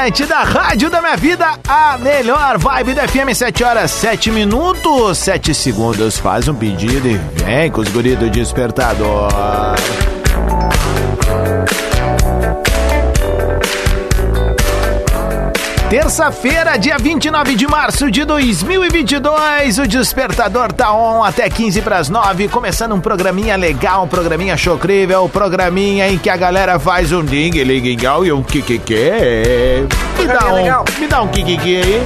Atlântida, rádio da minha vida, a melhor vibe da FM, 7 horas 7 minutos, 7 segundos. Faz um pedido e vem com os guris do despertador. Terça-feira, dia 29 de março de 2022, o Despertador tá on até 15 para as 9, começando um programinha legal, um programinha chocrível, um programinha em que a galera faz um ding legal e um kikiki. Me dá um, me dá um kikiki aí.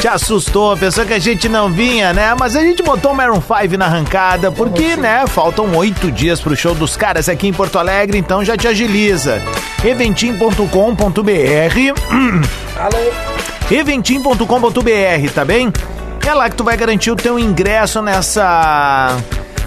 Te assustou, pensou que a gente não vinha, né? Mas a gente botou o Maroon 5 na arrancada, porque, né, faltam oito dias pro show dos caras aqui em Porto Alegre, então já te agiliza. eventim.com.br Alô? eventim.com.br, tá bem? É lá que tu vai garantir o teu ingresso nessa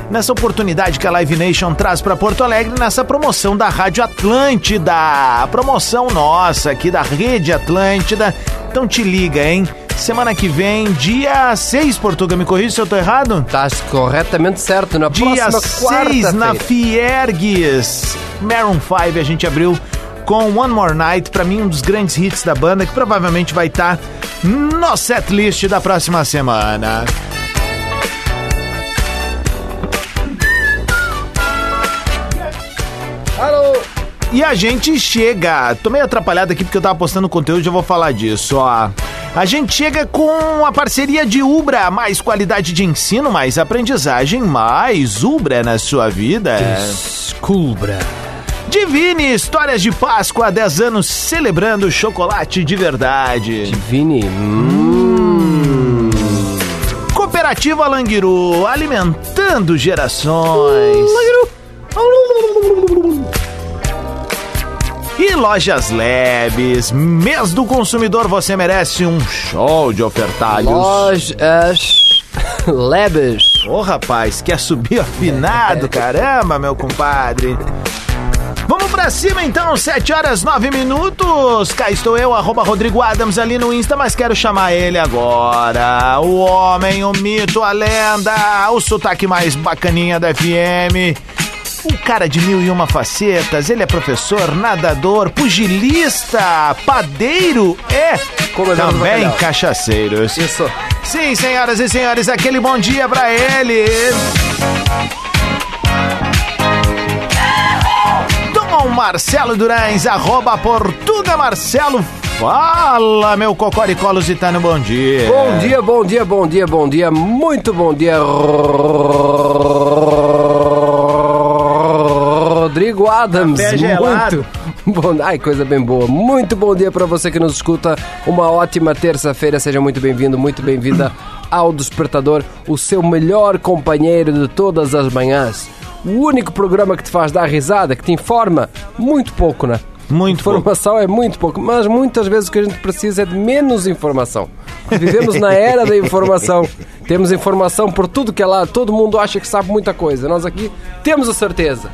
nessa oportunidade que a Live Nation traz para Porto Alegre nessa promoção da Rádio Atlântida, a promoção nossa aqui da Rede Atlântida. Então te liga, hein? Semana que vem, dia 6, Portuga, me corrija se eu tô errado? Tá corretamente certo, na dia próxima 6 na Fiergues. Maroon 5 a gente abriu com One More Night, para mim um dos grandes hits da banda que provavelmente vai estar tá no setlist da próxima semana. Alô? E a gente chega. Tô meio atrapalhado aqui porque eu tava postando conteúdo, já vou falar disso, ó. A gente chega com a parceria de Ubra, mais qualidade de ensino, mais aprendizagem, mais Ubra na sua vida. Descubra. Divine, histórias de Páscoa há 10 anos celebrando chocolate de verdade. Divine. Hum. Cooperativa Languiru, alimentando gerações. Languiru. E Lojas Lebes, mês do consumidor, você merece um show de ofertalhos. Lojas Lebes. Ô oh, rapaz, quer subir afinado, caramba, meu compadre. Vamos pra cima então, 7 horas 9 minutos. Cá estou eu, arroba Rodrigo Adams ali no Insta, mas quero chamar ele agora. O homem, o mito, a lenda, o sotaque mais bacaninha da FM. Um cara de mil e uma facetas, ele é professor, nadador, pugilista, padeiro é também cachaceiros. Isso. Sim, senhoras e senhores, aquele bom dia pra ele. Dom Marcelo Durães, arroba Portuga Marcelo Fala, meu cocoricó lusitano, bom dia. Bom dia, bom dia, bom dia, bom dia, muito bom dia. Adams. Muito bom. Ai, coisa bem boa. Muito bom dia para você que nos escuta. Uma ótima terça-feira. Seja muito bem-vindo, muito bem-vinda ao Despertador, o seu melhor companheiro de todas as manhãs. O único programa que te faz dar risada, que te informa muito pouco, né? Muito informação pouco. é muito pouco, mas muitas vezes o que a gente precisa é de menos informação. Vivemos na era da informação. Temos informação por tudo que é lá, todo mundo acha que sabe muita coisa. Nós aqui temos a certeza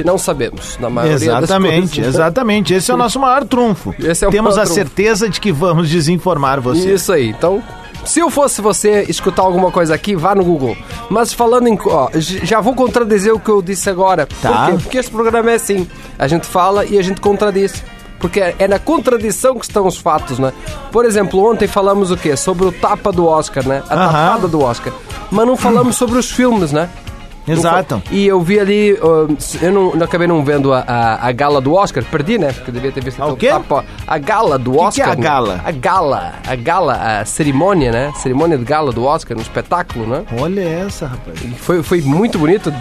que não sabemos, na maioria Exatamente, coisas. exatamente. Esse é o nosso maior trunfo. Esse é o Temos a trunfo. certeza de que vamos desinformar você. Isso aí. Então, se eu fosse você escutar alguma coisa aqui, vá no Google. Mas falando em. Ó, já vou contradizer o que eu disse agora. Tá. Por quê? Porque esse programa é assim. A gente fala e a gente contradiz. Porque é na contradição que estão os fatos, né? Por exemplo, ontem falamos o quê? Sobre o tapa do Oscar, né? A Aham. tapada do Oscar. Mas não falamos sobre os filmes, né? Exato. E eu vi ali, uh, eu não, não acabei não vendo a, a, a gala do Oscar, perdi, né? Porque eu devia ter visto Ah, o quê? tapa. A gala do que é Oscar. a né? gala? A gala, a gala, a cerimônia, né? Cerimônia de gala do Oscar, no espetáculo, né? Olha essa, rapaz. Foi, foi muito bonito.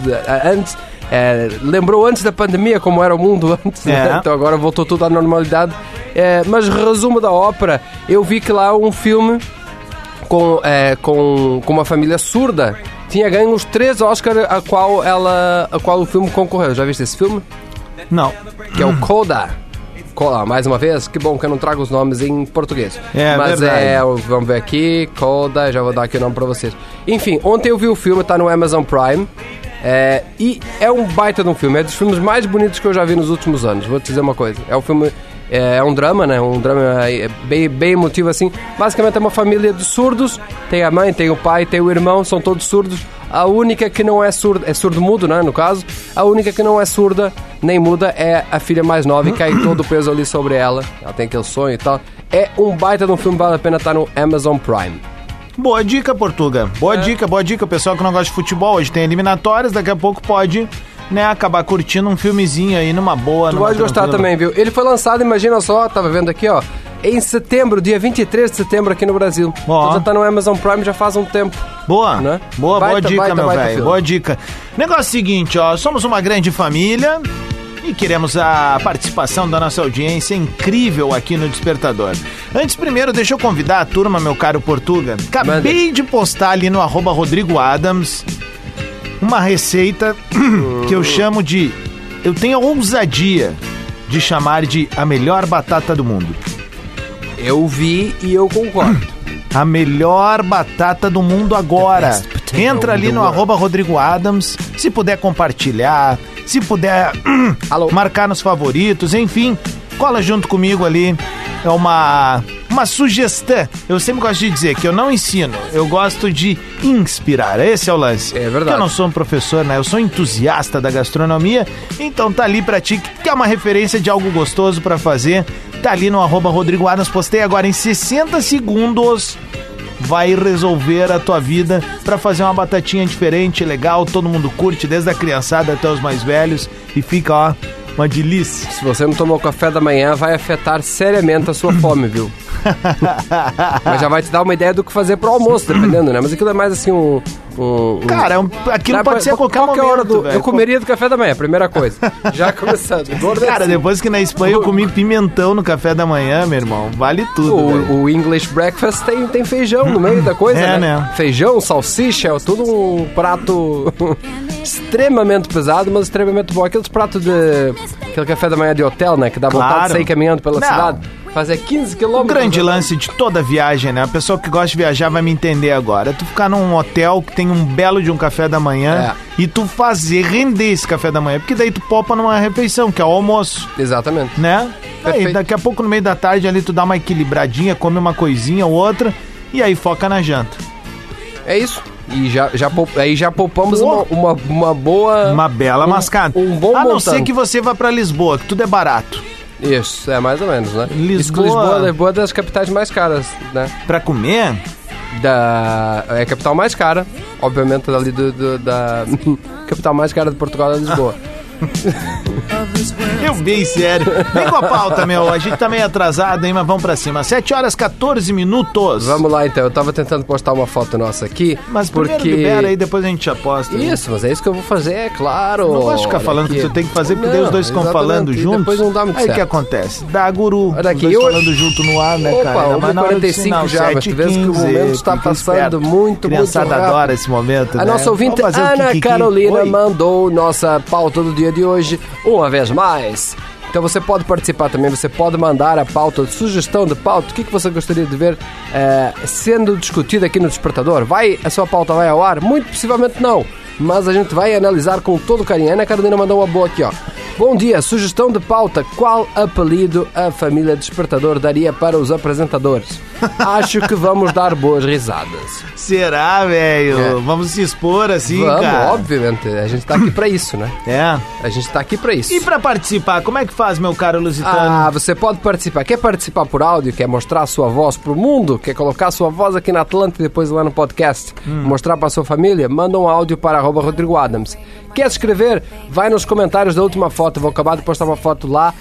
Antes, É, lembrou antes da pandemia como era o mundo antes, né? É. então agora voltou tudo à normalidade. É, mas resumo da ópera, eu vi que lá um filme com, é, com, com uma família surda tinha ganho os três Oscars a qual, ela, a qual o filme concorreu. Já viste esse filme? Não. Que é o Coda. Coda, mais uma vez, que bom que eu não trago os nomes em português. É, Mas verdade. é, o- vamos ver aqui, Coda, já vou dar aqui o nome para vocês. Enfim, ontem eu vi o filme, tá no Amazon Prime. é, e é um baita de um filme, é dos filmes mais bonitos que eu já vi nos últimos anos. Vou te dizer uma coisa: é um filme, é, é um drama, né? Um drama é, bem, bem emotivo assim. Basicamente é uma família de surdos: tem a mãe, tem o pai, tem o irmão, são todos surdos. A única que não é surda, é surdo-mudo, né? No caso, a única que não é surda nem muda é a filha mais nova e cai todo o peso ali sobre ela. Ela tem aquele sonho e tal. É um baita de um filme, vale a pena estar no Amazon Prime. Boa dica, Portuga. Boa É. dica, boa dica. O pessoal que não gosta de futebol, hoje tem eliminatórias, daqui a pouco pode, né, acabar curtindo um filmezinho aí numa boa. Tu numa pode gostar também, viu? Ele foi lançado, imagina só, tava vendo aqui, ó, em setembro, dia 23 de setembro aqui no Brasil. Ó. Então já tá no Amazon Prime já faz um tempo. Boa, Né? boa, boa Baita, dica, baita, meu velho. Boa dica. Negócio seguinte, ó, somos uma grande família e queremos a participação da nossa audiência incrível aqui no Despertador. Antes, primeiro, deixa eu convidar a turma, meu caro Portuga. Acabei de postar ali no arroba Rodrigo Adams uma receita que eu chamo de. Eu tenho a ousadia de chamar de a melhor batata do mundo. Eu vi e eu concordo. A melhor batata do mundo agora. Entra ali no arroba Rodrigo Adams. Se puder compartilhar, se puder marcar nos favoritos, enfim, cola junto comigo ali. É uma, uma sugestão. Eu sempre gosto de dizer que eu não ensino, eu gosto de inspirar. Esse é o lance. É verdade. Porque eu não sou um professor, né? Eu sou entusiasta da gastronomia. Então tá ali pra ti que quer uma referência de algo gostoso pra fazer. Tá ali no arroba Rodrigo Adams. Postei agora em 60 segundos. Vai resolver a tua vida pra fazer uma batatinha diferente, legal. Todo mundo curte, desde a criançada até os mais velhos. E fica, ó, uma delícia. Se você não tomou café da manhã, vai afetar seriamente a sua fome, viu? Mas já vai te dar uma ideia do que fazer pro almoço, dependendo, né? Mas aquilo é mais assim um. um- um- Cara, é um- aquilo Dá pode pra- ser a qualquer momento, hora do. velho. Eu comeria do café da manhã, primeira coisa. Já começando. É Cara, assim. depois que na Espanha eu comi pimentão no café da manhã, meu irmão, vale tudo. O, o English breakfast tem, tem feijão no meio da coisa, É, né? né? Feijão, salsicha, é tudo um prato extremamente pesado, mas extremamente bom. Aqueles pratos de. aquele café da manhã de hotel, né? Que dá vontade Claro. de sair caminhando pela Não. cidade. Fazer 15 O quilômetros. grande lance de toda viagem, né? A pessoa que gosta de viajar vai me entender agora. É tu ficar num hotel que tem um belo de um café da manhã É. e tu fazer render esse café da manhã. Porque daí tu popa numa refeição, que é o almoço, Exatamente. né? Aí daqui a pouco, no meio da tarde, ali tu dá uma equilibradinha, come uma coisinha ou outra e aí foca na janta. É isso. E já, já, aí já poupamos uma, uma, uma boa. Uma bela um- mascada. Um bom a não ser que você vá pra Lisboa, que tudo é barato. Isso, é mais ou menos, né? Isso Lisboa- Lisboa, Lisboa é das capitais mais caras, né? Pra comer, da é a capital mais cara, obviamente ali do, do- da capital mais cara de Portugal é Lisboa. eu bem sério. Vem com a pauta, meu. A gente tá meio atrasado, hein? Mas vamos pra cima. 7 horas 14 minutos. Vamos lá então, eu tava tentando postar uma foto nossa aqui, Mas primeiro porque libera aí, depois a gente aposta. né? Isso, mas é isso que eu vou fazer, é claro. Não gosto de ficar falando aqui. que tu tem que fazer, porque daí os Não, dois ficam exatamente, falando juntos. Depois não dá muito Aí o que acontece? Dá guru. Olha aqui, os dois eu- falando junto no ar, né, Opa, cara? Mas na hora do 1h45 sinal, já, mas tu vês que o 7h15, momento está passando muito, Criançada muito rápido. adora esse momento, A né? nossa ouvinte Ana. Carolina mandou nossa pauta do dia de hoje uma vez mais. Então você pode participar também, você pode mandar a pauta, sugestão de pauta, o que, que você gostaria de ver eh, sendo discutido aqui no Despertador. Vai, a sua pauta vai ao ar? Muito possivelmente não, mas a gente vai analisar com todo carinho. Ana Carolina mandou uma boa aqui, ó. Bom dia, sugestão de pauta. Qual apelido a família Despertador daria para os apresentadores? Acho que vamos dar boas risadas. Será, velho? É. Vamos se expor assim, Vamos, cara. obviamente. A gente tá aqui pra isso, né? É. A gente tá aqui pra isso. E pra participar, como é que faz, meu caro Lusitano? Ah, você pode participar. Quer participar por áudio? Quer mostrar a sua voz pro mundo? Quer colocar a sua voz aqui na Atlântida e depois lá no podcast? Hum. Mostrar pra sua família? Manda um áudio para arroba Rodrigo Adams. Quer escrever? Vai nos comentários da última foto. Vou acabar de postar uma foto lá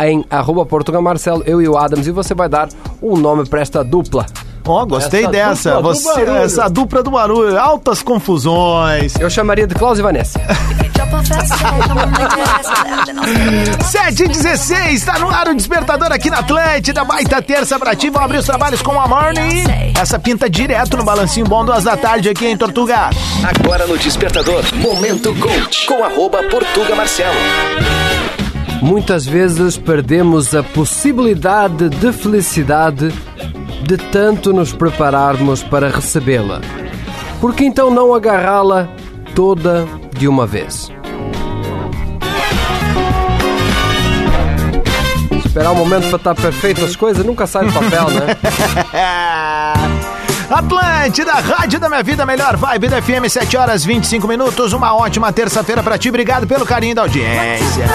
em arroba Portugal Marcelo, eu e o Adams, e você vai dar um nome para esta dupla. Ó, gostei Essa dessa. dupla Você, essa dupla do barulho. Altas confusões. Eu chamaria de Klaus e Vanessa. 7 e 16, tá no ar o despertador aqui na Atlântida. Baita terça pra ti, vão abrir os trabalhos com a Morning. Essa pinta direto no balancinho bom, duas da tarde aqui em Tortuga. Agora no Despertador, Momento Coach, com arroba Portuga Marcelo. Muitas vezes perdemos a possibilidade de felicidade de tanto nos prepararmos para recebê-la. Por que então não agarrá-la toda de uma vez? Esperar o momento para estar perfeito as coisas nunca sai do papel, né? Atlântida, Rádio da Minha Vida, melhor vibe da FM, 7 horas 25 minutos. Uma ótima terça-feira pra ti. Obrigado pelo carinho da audiência.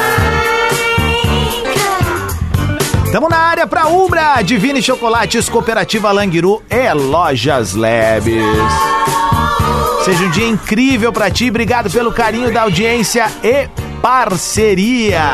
Tamo na área pra Umbra, Divine Chocolates, Cooperativa Languiru e Lojas Labs. Seja um dia incrível pra ti. Obrigado pelo carinho da audiência e parceria.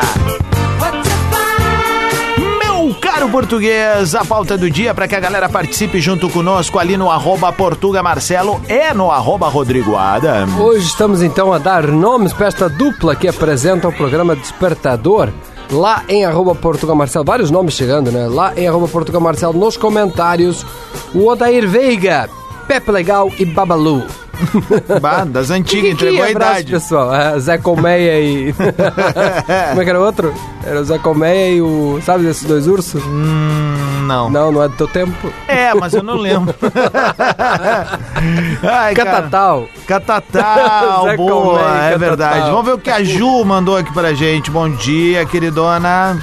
Meu caro português, a pauta do dia para que a galera participe junto conosco ali no arroba Portuga Marcelo e no arroba Rodrigo Adam. Hoje estamos então a dar nomes para esta dupla que apresenta o programa Despertador. Lá em arroba Portugal Marcelo, vários nomes chegando, né? Lá em arroba Portugal Marcelo, nos comentários, o Odair Veiga, Pepe Legal e Babalu. Bah, das antigas, Que- que entregou a abraço, idade. pessoal. É, Zé Colmeia e. Como é que era o outro? Era o Zé Colmeia e o. Sabe desses dois ursos? Hum, não. Não, não é do teu tempo. É, mas eu não lembro. Ai, cara. Catatal. Catatal, boa, Colmeia é Catatal. verdade. Vamos ver o que a Ju mandou aqui pra gente. Bom dia, queridona.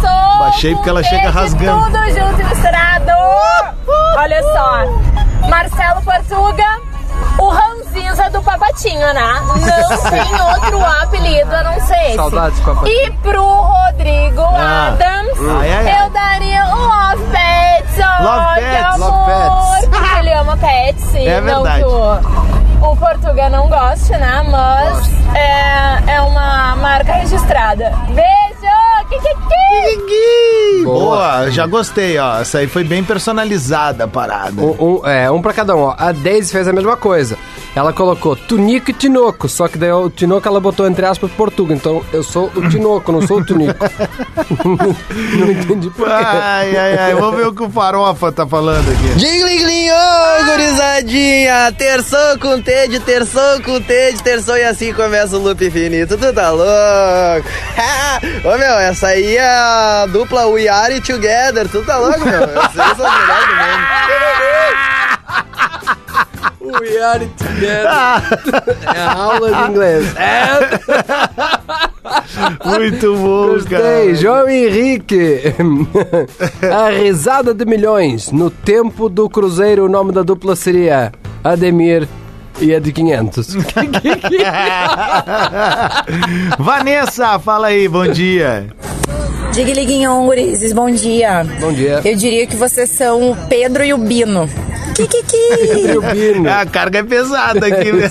Terço! Baixei porque ela chega rasgando. Tudo junto e misturado! Olha só, Marcelo Portuga, o ranzinza do Papatinho, né? Não tem outro apelido a não ser esse. Saudades, papai. E pro Rodrigo Ah. Adams, Ai, ai, ai. eu daria um Love Pets. Love Pets, Love amor, Pets. Porque ele ama pets. É não verdade. que o, o Portuga não goste, né? Mas é, é uma marca registrada. Beijo! Boa. Boa. já gostei, ó. Essa aí foi bem personalizada a parada. Um, um- é, um pra cada um. Ó. A Daisy fez a mesma coisa. Ela colocou Tunico e Tinoco, só que daí o Tinoco ela botou entre aspas Portuga. Então eu sou o Tinoco, não sou o Tunico. não entendi por quê. Ai, ai, ai. Vamos ver o que o Farofa tá falando aqui. Dingling, ô gurizadinha! Terçou com T de terçou com T de terçou e assim começa o loop infinito. Tu tá louco? Ô meu, essa aí é a dupla We Are Together. Tu tá louco, meu? Vocês são os melhores do mundo. We are together. é a aula de inglês. É, Muito bom, gostei. cara. João Henrique. a risada de milhões. No tempo do Cruzeiro, o nome da dupla seria Ademir e a de 500. Vanessa, fala aí, bom dia. Digliguinhon, gurizes, bom dia. Bom dia. Eu diria que vocês são o Pedro e o Bino. Kikiki! A carga é pesada aqui, né?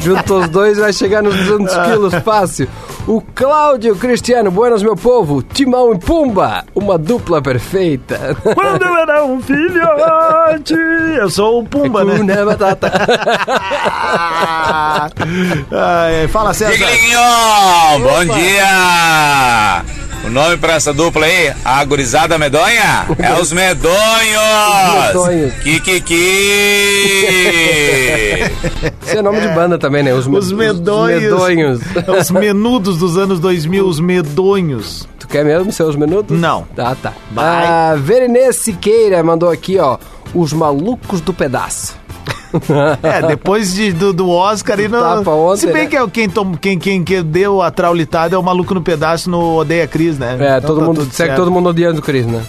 Junto os dois vai chegar nos 200 quilos fácil. O Cláudio Cristiano, buenas meu povo, Timão e Pumba, uma dupla perfeita. Quando eu era um filhote. Eu sou o Pumba, né? Kuna Batata. Ai, fala, César. Tigrinho, bom dia! O nome pra essa dupla aí, a gurizada medonha, é os medonhos! medonhos. Kikiki! Esse é nome de banda também, né? Os, me- Os medonhos. Os medonhos. Os menudos dos anos 2000, os medonhos. Tu quer mesmo ser os menudos? Não. Tá, tá. Vai. A Verenê Siqueira mandou aqui, ó, os malucos do pedaço. É, depois de, do, do Oscar e ontem, Se bem né? que é o- quem, tom, quem, quem, quem deu a traulitada é o maluco no pedaço no Odeia Cris, né? É, Então todo tá mundo, segue certo. todo mundo odiando o Cris, né?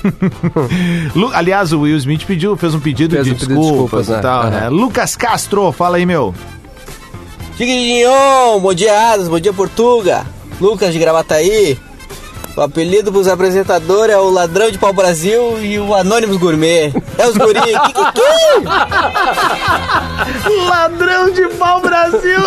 Lu- Aliás, o Will Smith pediu, fez um pedido Fez de um pedido de desculpas, desculpas, e né? tal, Aham. né? Lucas Castro, fala aí, meu. Tigrinho, bom dia Adas, bom dia Portuga. Lucas de Gravataí. O apelido pros apresentadores é o Ladrão de Pau Brasil e o Anônimos Gourmet. É os guri. Ladrão de pau Brasil!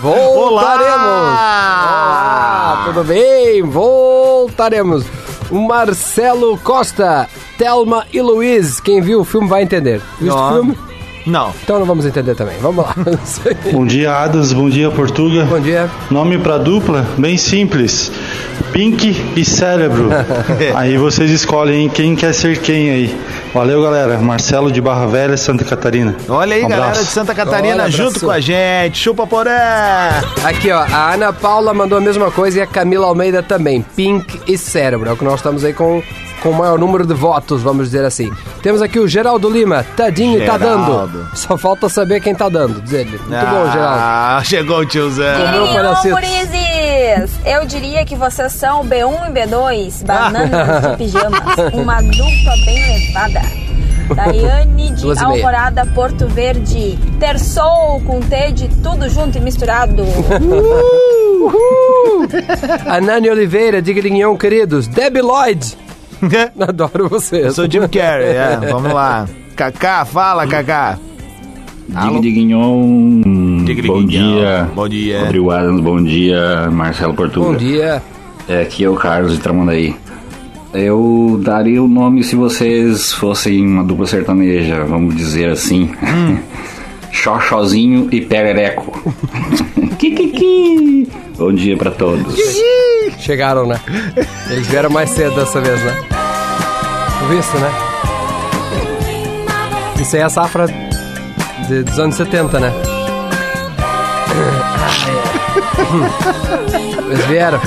Voltaremos! Olá, tudo bem? Voltaremos. O Marcelo Costa. Thelma e Louise. Quem viu o filme vai entender. Viu o filme? Não. Então não vamos entender também. Vamos lá. Bom dia, Adas. Bom dia, Portuga. Bom dia. Nome pra dupla, bem simples. Pink e Cérebro. aí vocês escolhem quem quer ser quem aí. Valeu, galera. Marcelo de Barra Velha, Santa Catarina. Olha aí, Um galera de Santa Catarina, Olha, junto com a gente. Chupa porã! Aqui, ó, a Ana Paula mandou a mesma coisa e a Camila Almeida também. Pink e Cérebro. É o que nós estamos aí com, com o maior número de votos, vamos dizer assim. Temos aqui o Geraldo Lima. Tadinho e tá Geraldo. dando. Só falta saber quem tá dando, diz ele. Muito bom, Geraldo. Ah, chegou o tiozão. Comeu um! Eu diria que vocês são B1 e B2, bananas de pijamas. Uma dupla bem levada. Daiane de e. Alvorada, Porto Verde. Terçou com T de tudo junto e misturado. A Nani Oliveira, de Grignon, queridos. Debbie Lloyd. Adoro vocês. Eu sou Jim Carrey, é, vamos lá. Cacá, fala, Cacá. Alô? Digdignon. Digdignon. Bom dia. Bom dia. Rodrigo Adams, bom dia. Marcelo Portuga. Bom dia. É, aqui é o Carlos de Tramandaí. Eu daria o nome se vocês fossem uma dupla sertaneja, vamos dizer assim. Hum. Xoxozinho e Perereco. Kikiki. Bom dia pra todos. Chegaram, né? Eles vieram mais cedo dessa vez, né? Visto, né? Isso é a safra de- dos anos 70, né? Eles vieram.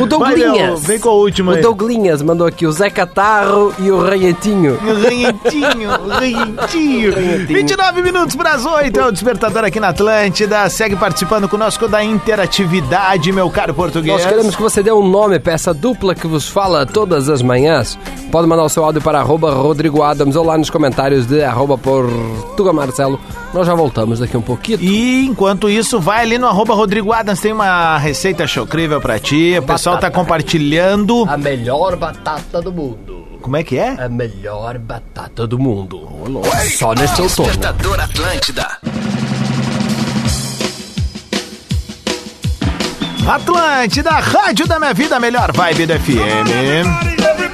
O Douglinhas. vem com o último O. Douglinhas mandou aqui o Zé Catarro e o Ranhetinho. Ranhentinho, ranhentinho. 29 minutos para as 8, é o despertador aqui na Atlântida. Segue participando conosco da interatividade, meu caro português. Nós queremos que você dê um nome para essa dupla que vos fala todas as manhãs. Pode mandar o seu áudio para arroba Rodrigo Adams ou lá nos comentários de arroba Portuga Marcelo. Nós já voltamos daqui um pouquinho. E enquanto isso, vai ali no arroba Rodrigo Adams, tem uma receita chocrível pra ti. O pessoal tá compartilhando. A melhor batata do mundo. Como é que é? A melhor batata do mundo. Só nesse outono. Despertador Atlântida. Atlântida, rádio da minha vida, melhor vibe do FM.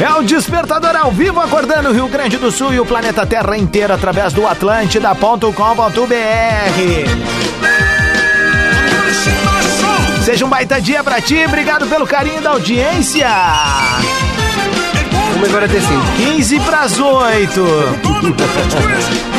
É o Despertador ao vivo acordando o Rio Grande do Sul e o planeta Terra inteiro através do atlântida.com.br. Seja um baita dia pra ti, obrigado pelo carinho da audiência. 1,45. 15 pras 8.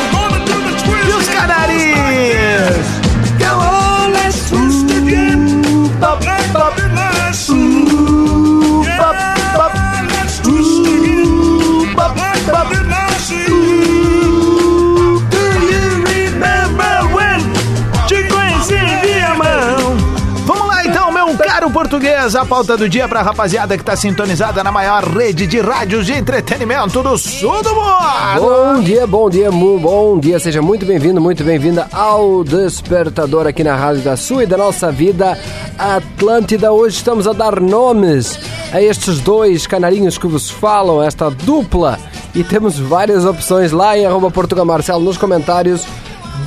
a pauta do dia pra rapaziada que tá sintonizada na maior rede de rádios de entretenimento do sul do mundo. Bom dia, bom dia, mu- bom dia. Seja muito bem-vindo, muito bem-vinda ao Despertador aqui na Rádio da Sua e da nossa vida Atlântida. Hoje estamos a dar nomes a estes dois canarinhos que vos falam, esta dupla. E temos várias opções lá em arroba Portugal Marcelo nos comentários.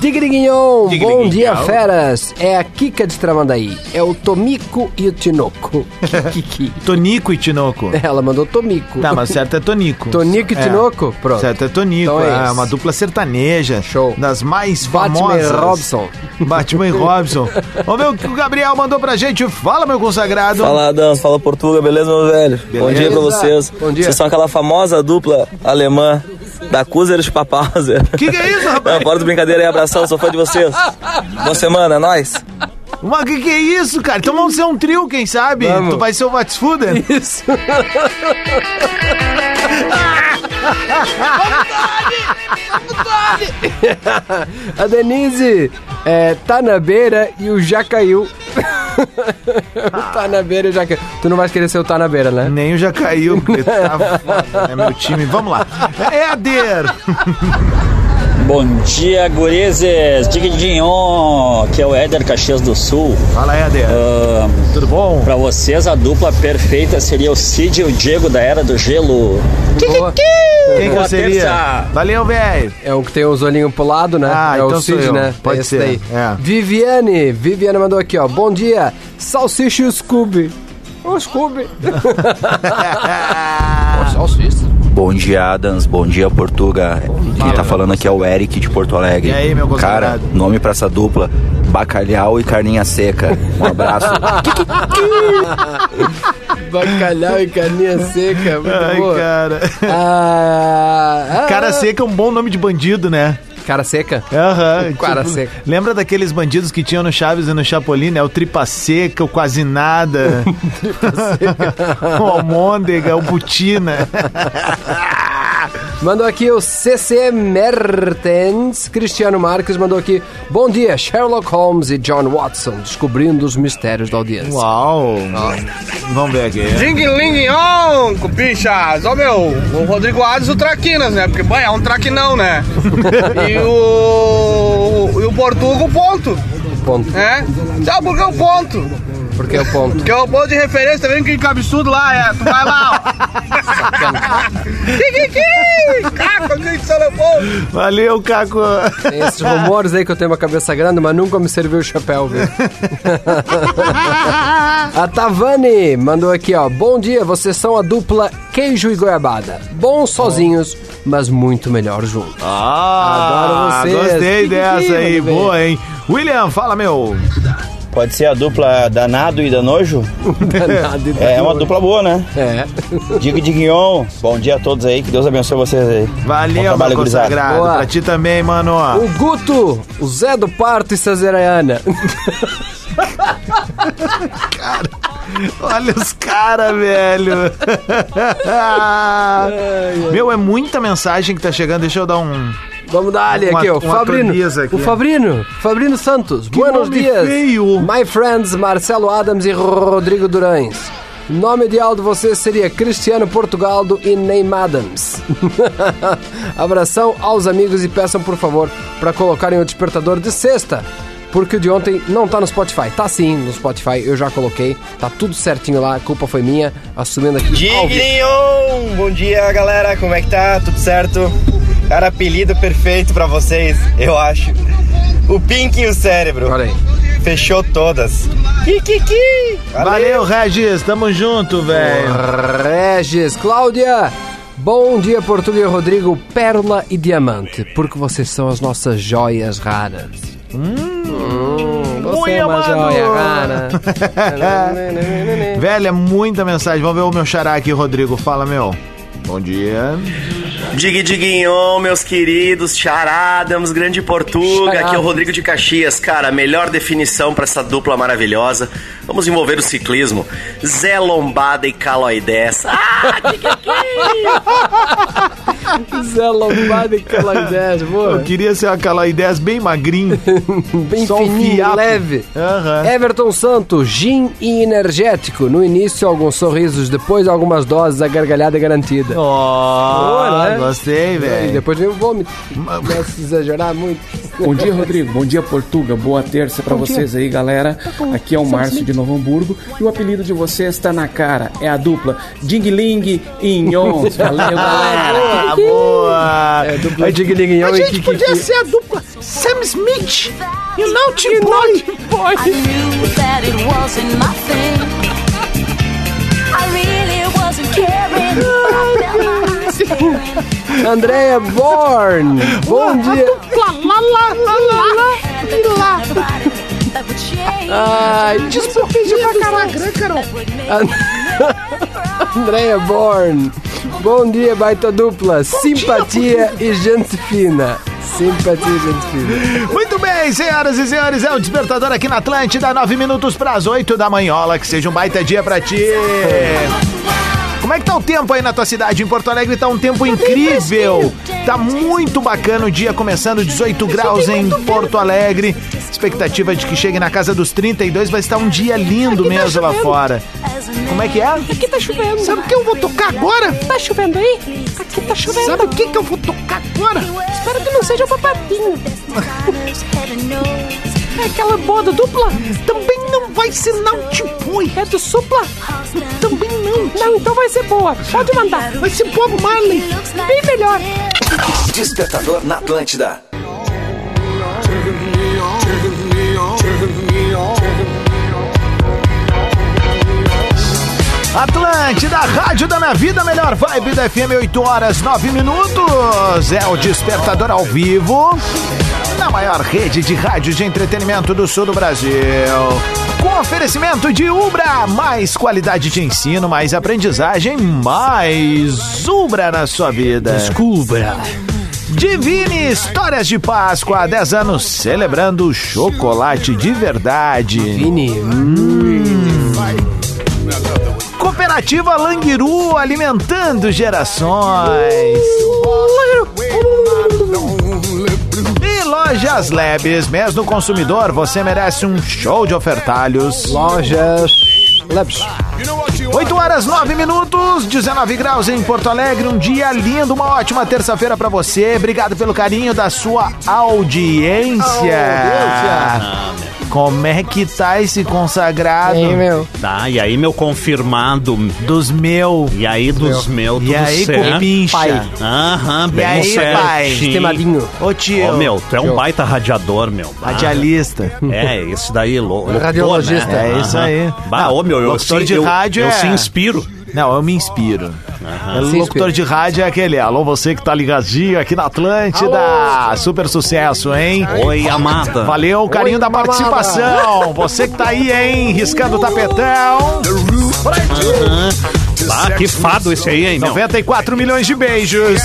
Digriguinhão. bom dia, feras. É a Kika de Tramandaí. É o Tomico e o Tinoco. Kiki. Tonico e Tinoco. Ela mandou Tomico. Tá, mas certo é Tonico. Tonico e É. Tinoco? Pronto. Certo é Tonico. Então é é uma dupla sertaneja. Show. Das mais Batman famosas. e Robson. Batman e Robson. Vamos ver o que o Gabriel mandou pra gente. Fala, meu consagrado. Fala Adams, fala Portuga, beleza, meu velho? Bom dia pra vocês. Bom dia. Vocês são aquela famosa dupla alemã da Kuzer e Papauser. Que que é isso, rapaz? Não, fora de brincadeira aí, abração, sou fã de vocês. Boa semana, é nóis. Mas que que é isso, cara? Então vamos ser um trio, quem sabe? Vamos. Tu vai ser o Vatsfuden? Isso. A Denise é, tá na beira e o já caiu. o tá na beira e o já caiu. Tu não vais querer ser o tá na beira, né? Nem o já caiu, porque tá foda, né, meu time. Vamos lá. Éder! Bom dia, gurizes. Digidinho, que é o Éder Caxias do Sul. Fala, Éder. Tudo bom? Pra vocês, a dupla perfeita seria o Cid e o Diego da Era do Gelo. Quem que Boa seria? terça. Valeu, velho. É o que tem os olhinhos pro lado, né? Ah, é o então sou Cid, eu. né? Pode É ser, daí. é. Viviane. Viviane mandou aqui, ó. Bom dia. Salsicha e o Scooby. O Scooby. Salsicha. Bom dia, Adams. Bom dia, Portuga. Quem tá falando aqui é o Eric de Porto Alegre. E aí, meu Cara, nome pra essa dupla: Bacalhau e Carninha Seca. Um abraço. Bacalhau e carninha seca. Muito Ai, boa. cara. Ah, ah, Cara seca é um bom nome de bandido, né? Cara seca? Aham. Cara tipo, seca. Lembra daqueles bandidos que tinham no Chaves e no Chapolin, né? O Tripa Seca, o Quase Nada. o Almôndega, o Butina. Mandou aqui o CC Mertens, Cristiano Marques mandou aqui. Bom dia, Sherlock Holmes e John Watson, descobrindo os mistérios da audiência. Uau! Vamos ver aqui. Ding ling on, cupichas. Ó, meu, o Rodrigo Ades o Traquinas, né? Porque, banho, é um traquinão, né? e o. E o Portugo, ponto. Ponto. É? Sabe por que o ponto? Porque é o ponto. Porque é o ponto de referência, tá vendo que cabeçudo lá, é? Tu vai lá, ó. Kikiki! Caco, gente, Salomão! Valeu, Caco. Tem esses rumores aí que eu tenho uma cabeça grande, mas nunca me serviu o chapéu, viu? a Tavani mandou aqui, ó. Bom dia, vocês são a dupla queijo e goiabada. Bons sozinhos, mas muito melhor juntos. Ah, Adoro vocês. gostei Kikiki, dessa aí. Boa, hein? William, fala, meu. Pode ser a dupla danado e danojo? Danado e É uma danojo. dupla boa, né? É. Digo Diguinhon, bom dia a todos aí, que Deus abençoe vocês aí. Bom Valeu, trabalho, meu consagrado. Boa. Pra ti também, mano. O Guto, o Zé do Parto e Cesariana. Olha os caras, velho. Meu, é muita mensagem que tá chegando. Deixa eu dar um. Vamos dar ali aqui, ó. Fabrino. aqui. O Fabrino. Fabrino Santos. Buenos nome dias. feio. My friends Marcelo Adams e Rodrigo Durães. Nome ideal de vocês seria Cristiano Portugaldo e Neymar Adams. Abração aos amigos e peçam, por favor, para colocarem o despertador de sexta. Porque o de ontem não tá no Spotify. Tá sim no Spotify, eu já coloquei. Tá tudo certinho lá, a culpa foi minha. Assumindo aqui. Dignion! Bom dia, galera. Como é que tá? Tudo certo? Cara, apelido perfeito pra vocês, eu acho. O Pink e o Cérebro. Olha aí. Fechou todas. Kikiki! Valeu, Regis. Tamo junto, velho. Regis, Cláudia. Bom dia, Portugal e Rodrigo, Pérola e Diamante, porque vocês são as nossas joias raras. Hum, você é uma mano. joia rara. Velho, é muita mensagem. Vamos ver o meu xará aqui, Rodrigo. Fala, meu. Bom dia. Dig Diguinhon, meus queridos, Charadams, Grande Portuga, aqui é o. Rodrigo de Caxias. Cara, melhor definição pra essa dupla maravilhosa. Vamos envolver o ciclismo. Zé Lombada e Caloidez. Ah, Zé Lombada e Caloidez, boa. Eu queria ser aquela ideia bem magrinho. Bem Só um fininho, fiapo. leve. Aham. Everton Santos, gin e energético. No início, alguns sorrisos, depois, algumas doses, a gargalhada garantida. Ó, Boa, né? gostei, velho. depois vem o vômito. Começa a exagerar muito. Bom dia, Rodrigo. Bom dia, Portuga. Boa terça pra Bom dia. vocês aí, galera. Aqui é o Márcio de Novo Hamburgo e o apelido de vocês tá na cara. É a dupla Ding Ling e Nhons. Valeu, galera. Ah, boa. É, dupla de Guilherme A e gente Kiki. podia ser a dupla Sam Smith e o Naughty Boy. Boy. that it wasn't my thing. I really wasn't caring, Andréia Born. Bom dia. Lá, lá, lá. Ai, desprotegido pra caralho, Carol. Andréia Born. Bom dia, baita dupla. Simpatia e gente fina. Simpatia e gente fina. Muito bem, senhoras e senhores, é o Despertador aqui na Atlântida, nove minutos para as oito da manhola, que seja um baita dia pra ti. Como é que tá o tempo aí na tua cidade? Em Porto Alegre tá um tempo incrível. Tá muito bacana o dia, começando 18 graus em Porto Alegre. Expectativa de que chegue na casa dos 32, vai estar um dia lindo mesmo lá fora. Como é que é? Aqui tá chovendo. Sabe o que eu vou tocar agora? Tá chovendo aí? Aqui tá chovendo. Sabe o que, que eu vou tocar agora? Espero que não seja o papatinho. É aquela boda dupla? Também não vai ser não tipo. É do supla? Também não. Não, então vai ser boa. Pode mandar. Vai ser Bob Marley. Bem melhor. Despertador na Atlântida. Atlântida, Rádio da Minha Vida, melhor vibe da FM, 8 horas 9 minutos. É o Despertador ao vivo, na maior rede de rádio de entretenimento do sul do Brasil. Com oferecimento de Ubra, mais qualidade de ensino, mais aprendizagem, mais Ubra na sua vida. Descubra. Divine Histórias de Páscoa, há 10 anos celebrando chocolate de verdade. Divine. Cooperativa Languiru alimentando gerações. Lojas Labs, mês do consumidor, você merece um show de ofertalhos. Lojas Labs. 8 horas 9 minutos, 19 graus em Porto Alegre, um dia lindo, uma ótima terça-feira pra você. Obrigado pelo carinho da sua audiência. Como é que tá esse consagrado? Hein, meu? Tá, e aí, meu confirmado. Dos meu. E aí, dos meu, tudo E aí, certo? cupincha? Pai. Aham, E bem aí, pai? certinho. Sistemadinho. Ô tio. Ô, meu, tu é um Tio. baita radiador, meu. Ah, Radialista. É, esse daí, lo, locutor, Radiologista. né? É isso aí. Bah, ô, meu, eu, Locutor se, de eu, rádio eu é- se inspiro. Não, eu me inspiro. Se Locutor de rádio é aquele. Alô, você que tá ligadinho aqui na Atlântida. Super sucesso, hein? Oi, amada. Valeu o carinho Oi, da mamada. participação. Você que tá aí, hein? Riscando o tapetão. Aham. Bah, que fado esse aí, hein, meu? 94 milhões de beijos.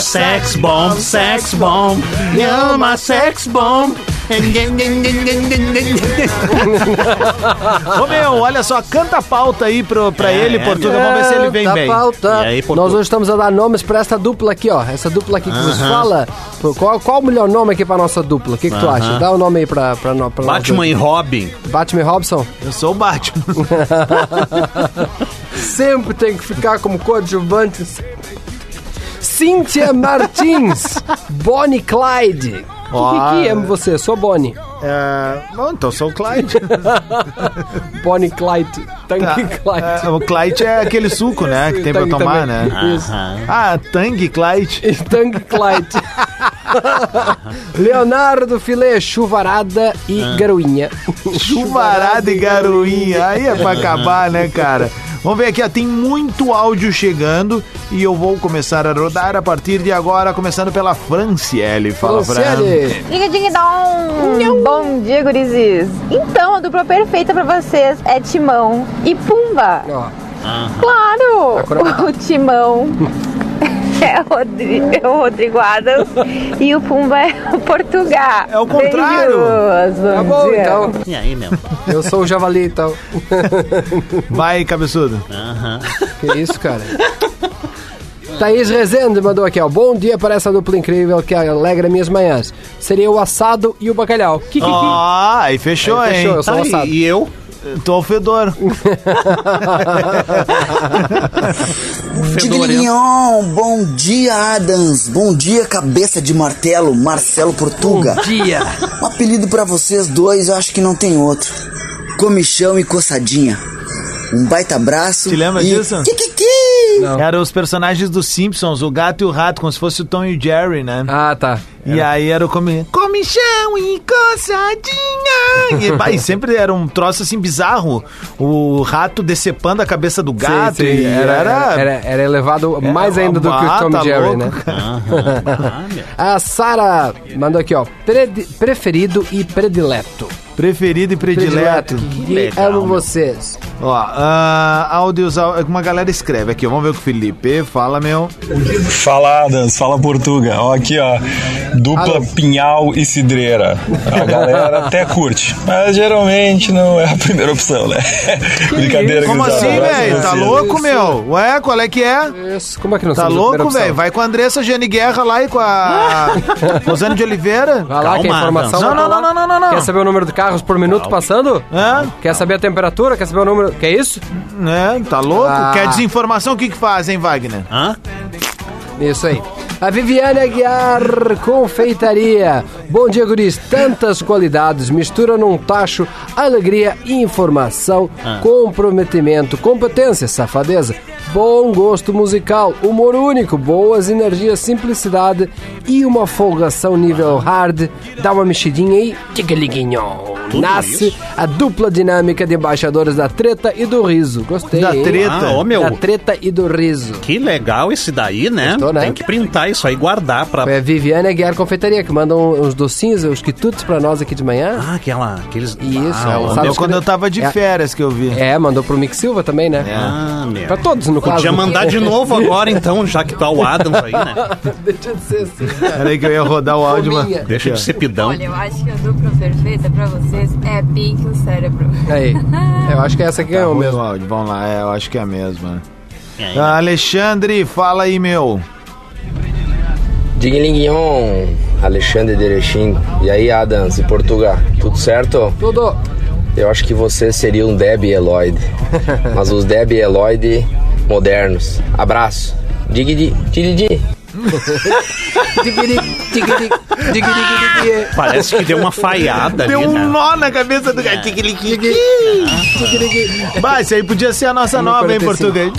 Sex bomb, sex bomb. You're my sex bomb. Ô meu, olha só, canta a pauta aí pro, pra ele, Portugal. Vamos ver se ele vem bem. pauta. E aí? Nós hoje estamos a dar nomes para essa dupla aqui, ó. Essa dupla aqui que Aham. fala. Pô, Qual, qual o melhor nome aqui para nossa dupla? O que, que tu acha? Dá o nome aí pra, pra, no- pra nós Batman e Robin. Batman e Robson? Eu sou o Batman. Sempre tem que ficar como coadjuvantes. Cynthia Martins. Bonnie Clyde. Que, que, que é você? Sou Bonnie. É, bom, então sou o Clyde. Bonnie Clyde. Tank Tá. Clyde. É, o Clyde é aquele suco, né? Que tem pra tomar, também. né? Isso. Ah, Tang Clyde. Tank Clyde. Leonardo Filé, chuvarada e Ah. garoinha. Chuvarada e garoinha. Aí é pra acabar, né, cara? Vamos ver aqui, ó, tem muito áudio chegando e eu vou começar a rodar a partir de agora, começando pela Franciele. Fala, Fran. Franciele. Diga, dong! Bom dia, gurizes! Então, a dupla perfeita pra vocês é Timão e Pumba! Ó, Claro! Acrobata. O Timão é o, Rodri- é o Rodrigo Adams e o Pumba é o Portugal. É o contrário. Beijos, bom Tá bom, dia. então. E aí, meu? Eu sou o Javali, então. Vai, cabeçudo. Aham. Que isso, cara? Thaís Rezende mandou aqui, ó. Bom dia para essa dupla incrível que alegra minhas manhãs. Seria o assado e o bacalhau. Que? Ó, aí fechou, Aí hein? fechou, eu sou Tá, assado. e, e eu? Tô o fedor. Tigrignon, bom dia Adams, bom dia cabeça de martelo, Marcelo Portuga. Bom dia. Um apelido pra vocês dois, eu acho que não tem outro. Comichão e coçadinha. Um baita abraço. Te lembra e... disso? Eram os personagens dos Simpsons, o gato e o rato, como se fosse o Tom e o Jerry, né? Ah, tá. E aí era o comi... comichão e coçadinha. E, vai, sempre era um troço assim bizarro. O rato decepando a cabeça do gato. Sim, sim. e era, era, era, era elevado mais ainda do que o Tom tá Jerry, louco, né? Ah. A Sara mandou aqui, ó. Predi- preferido e predileto. Preferido e predileto. Que legal, amo meu. vocês. Ó, ah, áudios, uma galera escreve aqui, ó, vamos ver o que o Felipe fala, meu. Fala, Adams, fala Portuga. Ó, aqui, ó. Dupla Pinhal e Cidreira. A galera até curte, mas geralmente não é a primeira opção, né? Brincadeira, Como assim, velho? Tá louco, meu? Ué, qual é que é? Como é que não Tá louco, velho? Vai com a Andressa Jane Guerra lá e com a Rosane de Oliveira. Vai lá, que a informação Não, não, não, não, não, não, não. Quer saber o número de carros por minuto passando? Quer saber a temperatura? Quer saber o número... Que é isso? É, tá louco? Ah. Quer desinformação? O que que faz, hein, Wagner? Hã? Isso aí. A Viviane Aguiar, confeitaria. Bom dia, guris. Tantas qualidades. Mistura num tacho alegria, informação, Ah. comprometimento, competência, safadeza, bom gosto musical, humor único, boas energias, simplicidade e uma folgação nível hard. Dá uma mexidinha aí. Tigaliguinho. Nasce a dupla dinâmica de embaixadores da treta e do riso. Gostei. Da hein? treta? Ah, ô, meu. Da treta e do riso. Que legal esse daí, né? Gostou, né? Tem que printar isso aí, guardar pra. É Viviane Aguiar Confeitaria, que mandam uns docinhos, uns quitutes pra nós aqui de manhã. Ah, aquela. Aqueles. Isso, Ah, ela sabe meu, Quando eu tava de É. férias que eu vi. É, mandou pro Mick Silva também, né? Ah, meu. Pra todos, no caso. Podia mandar de novo agora, então, já que tá o Adams aí, né? Deixa de ser assim. Peraí que eu ia rodar o áudio, mano. Deixa de ser pidão. Olha, eu acho que a dupla perfeita pra vocês é Pink o cérebro. Aí. Eu acho que essa aqui Tá ganhou ruim mesmo. o áudio. Vamos lá, é, eu acho que é a mesma. aí, Ah, Alexandre, fala aí, meu. Diguilinguion, Alexandre de Erechim. E aí, Adams e Portugal, tudo certo? Tudo. Eu acho que você seria um Deb Eloyd. mas os Deb Eloyd modernos. Abraço. Digidi, digidi. Parece que deu uma falhada Deu ali, um né? nó na cabeça do cara. Tiquiliquiqui. Bah, isso aí podia ser a nossa nova, hein, 45. português.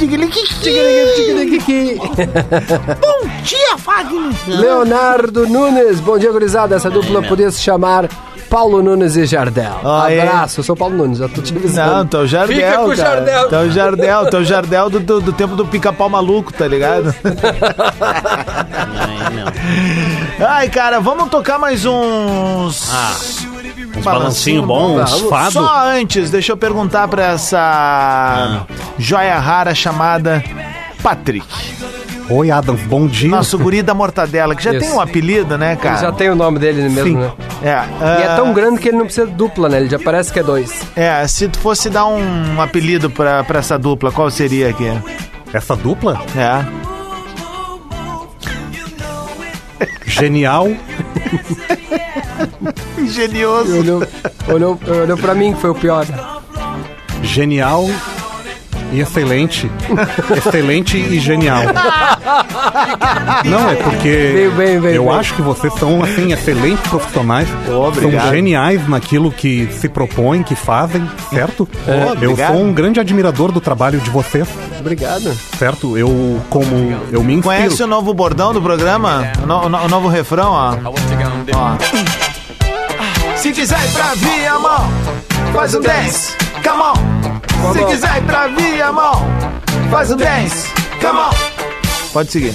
Bom dia, Wagner. Leonardo Nunes, bom dia, gurizada. Essa dupla podia se chamar Paulo Nunes e Jardel. Ah, é? Abraço, eu sou Paulo Nunes, já tô te avisando. Não, tá o Jardel, Fica com o cara. Jardel. Tá o Jardel, tá o Jardel do, do, do tempo do pica-pau maluco, tá ligado? Ai, cara, vamos tocar mais uns... Ah, uns balancinho bom, uns fado. Só antes, deixa eu perguntar pra essa joia rara chamada Patrick. Oi, Adams, bom dia. Nosso guri da mortadela, que já Isso. tem um apelido, né, cara? Ele já tem o nome dele mesmo, Sim. né? É, E é ah, tão grande que ele não precisa de dupla, né? Ele já parece que é dois. É, se tu fosse dar um apelido pra, pra essa dupla, qual seria aqui? Essa dupla? É. Genial. Genioso. Olhou, olhou, olhou pra mim, que foi o pior. Genial e excelente. excelente e genial. Não, é porque Veio bem, veio eu bem. acho que vocês são, assim, excelentes profissionais. obrigado. São geniais naquilo que se propõem, que fazem, certo? eu obrigado. sou um grande admirador do trabalho de vocês, Obrigado. certo? Eu, como, eu me inspiro. Conhece o novo bordão do programa? O, no- o no- o novo refrão, ó. Ó. Se quiser ir pra Viamão, faz um dance, come on. Se quiser ir pra Viamão, faz um dance, come on. Pode seguir.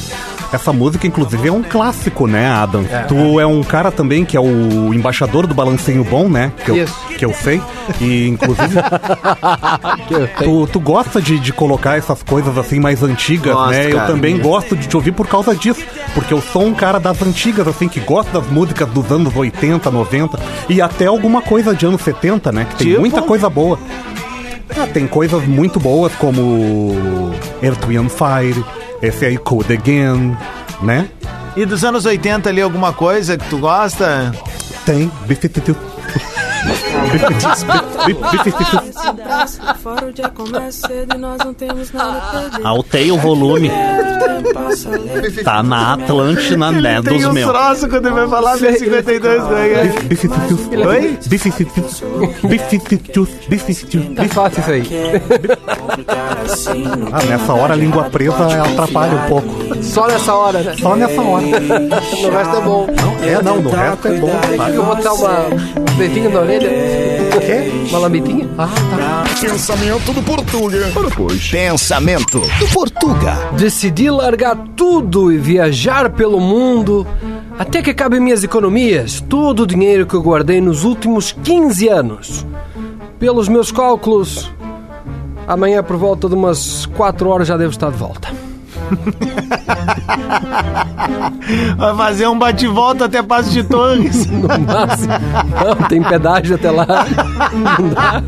Essa música, inclusive, é um clássico, né, Adam? Tu é um cara também que é o embaixador do balancinho bom, né? Que eu, Isso. que eu sei. E, inclusive, tu, tu gosta de, de colocar essas coisas assim mais antigas, Gosto, né? Eu cara. também gosto de te ouvir por causa disso. Porque eu sou um cara das antigas, assim, que gosta das músicas dos anos 80, 90 e até alguma coisa de anos 70, né? Que tem Tipo? muita coisa boa. Ah, tem coisas muito boas como Earth, Wind Fire, esse aí Code Again, né? E dos anos 80 ali, alguma coisa que tu gosta? Tem. Bififitu. Fora o dia começa cedo e nós não temos nada a perder. Altei o volume. Tá na Atlântida, né, Tem dos meus. troços quando ele vai falar B52 ganha. Oi? Tá fácil isso aí. Ah, nessa hora a língua presa atrapalha um pouco. Só nessa hora, né? Só nessa hora. No resto é bom. É, não, no resto é bom. Eu vou botar uma dedinha na orelha. Uma lambidinha? Ah, tá. Pensamento do Portuga. Pensamento do Portuga. Decidi largar tudo e viajar pelo mundo até que acabem minhas economias, todo o dinheiro que eu guardei nos últimos 15 anos. Pelos meus cálculos, Amanhã, por volta de umas 4 horas, já devo estar de volta. Vai fazer um bate-volta até Passo de Torres. No máximo. Não, tem pedágio até lá. Não dá.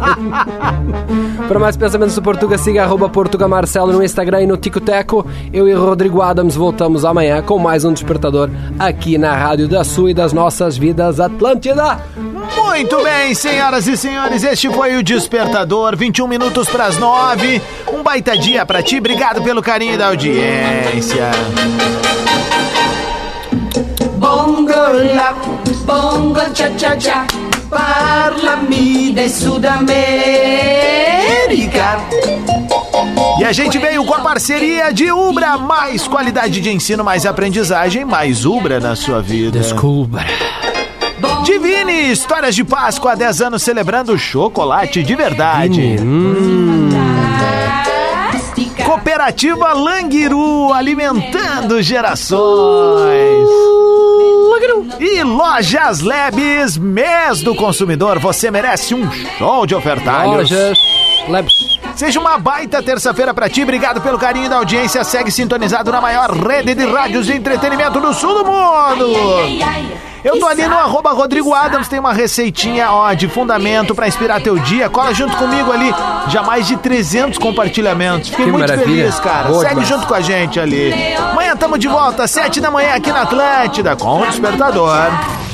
Para mais pensamentos do Portuga, siga arroba Portuga Marcelo no Instagram e no Ticoteco. Eu e Rodrigo Adams voltamos amanhã com mais um Despertador aqui na Rádio da Sua e das Nossas Vidas Atlântida. Muito bem, senhoras e senhores, este foi o Despertador, 21 minutos para as 9. Um baita dia pra ti, obrigado pelo carinho da audiência. Bongo la, bongo cha cha cha, parlami de Sudamérica. E a gente veio com a parceria de Ubra, mais qualidade de ensino, mais aprendizagem, mais Ubra na sua vida. Descubra. Divine, histórias de Páscoa há 10 anos celebrando chocolate de verdade. Cooperativa Languiru, alimentando gerações. E Lojas Labs, mês do consumidor, você merece um show de ofertalhos. Lojas Labs. Seja uma baita terça-feira pra ti, obrigado pelo carinho da audiência, segue sintonizado na maior rede de rádios de entretenimento do sul do mundo. Eu tô ali no arroba Rodrigo Adams, tem uma receitinha ó, de fundamento pra inspirar teu dia. Cola junto comigo ali, já mais de 300 compartilhamentos. Fiquei Que muito maravilha. feliz, cara. Boa Segue demais. junto com a gente ali. Amanhã tamo de volta, 7 da manhã aqui na Atlântida, com o Despertador.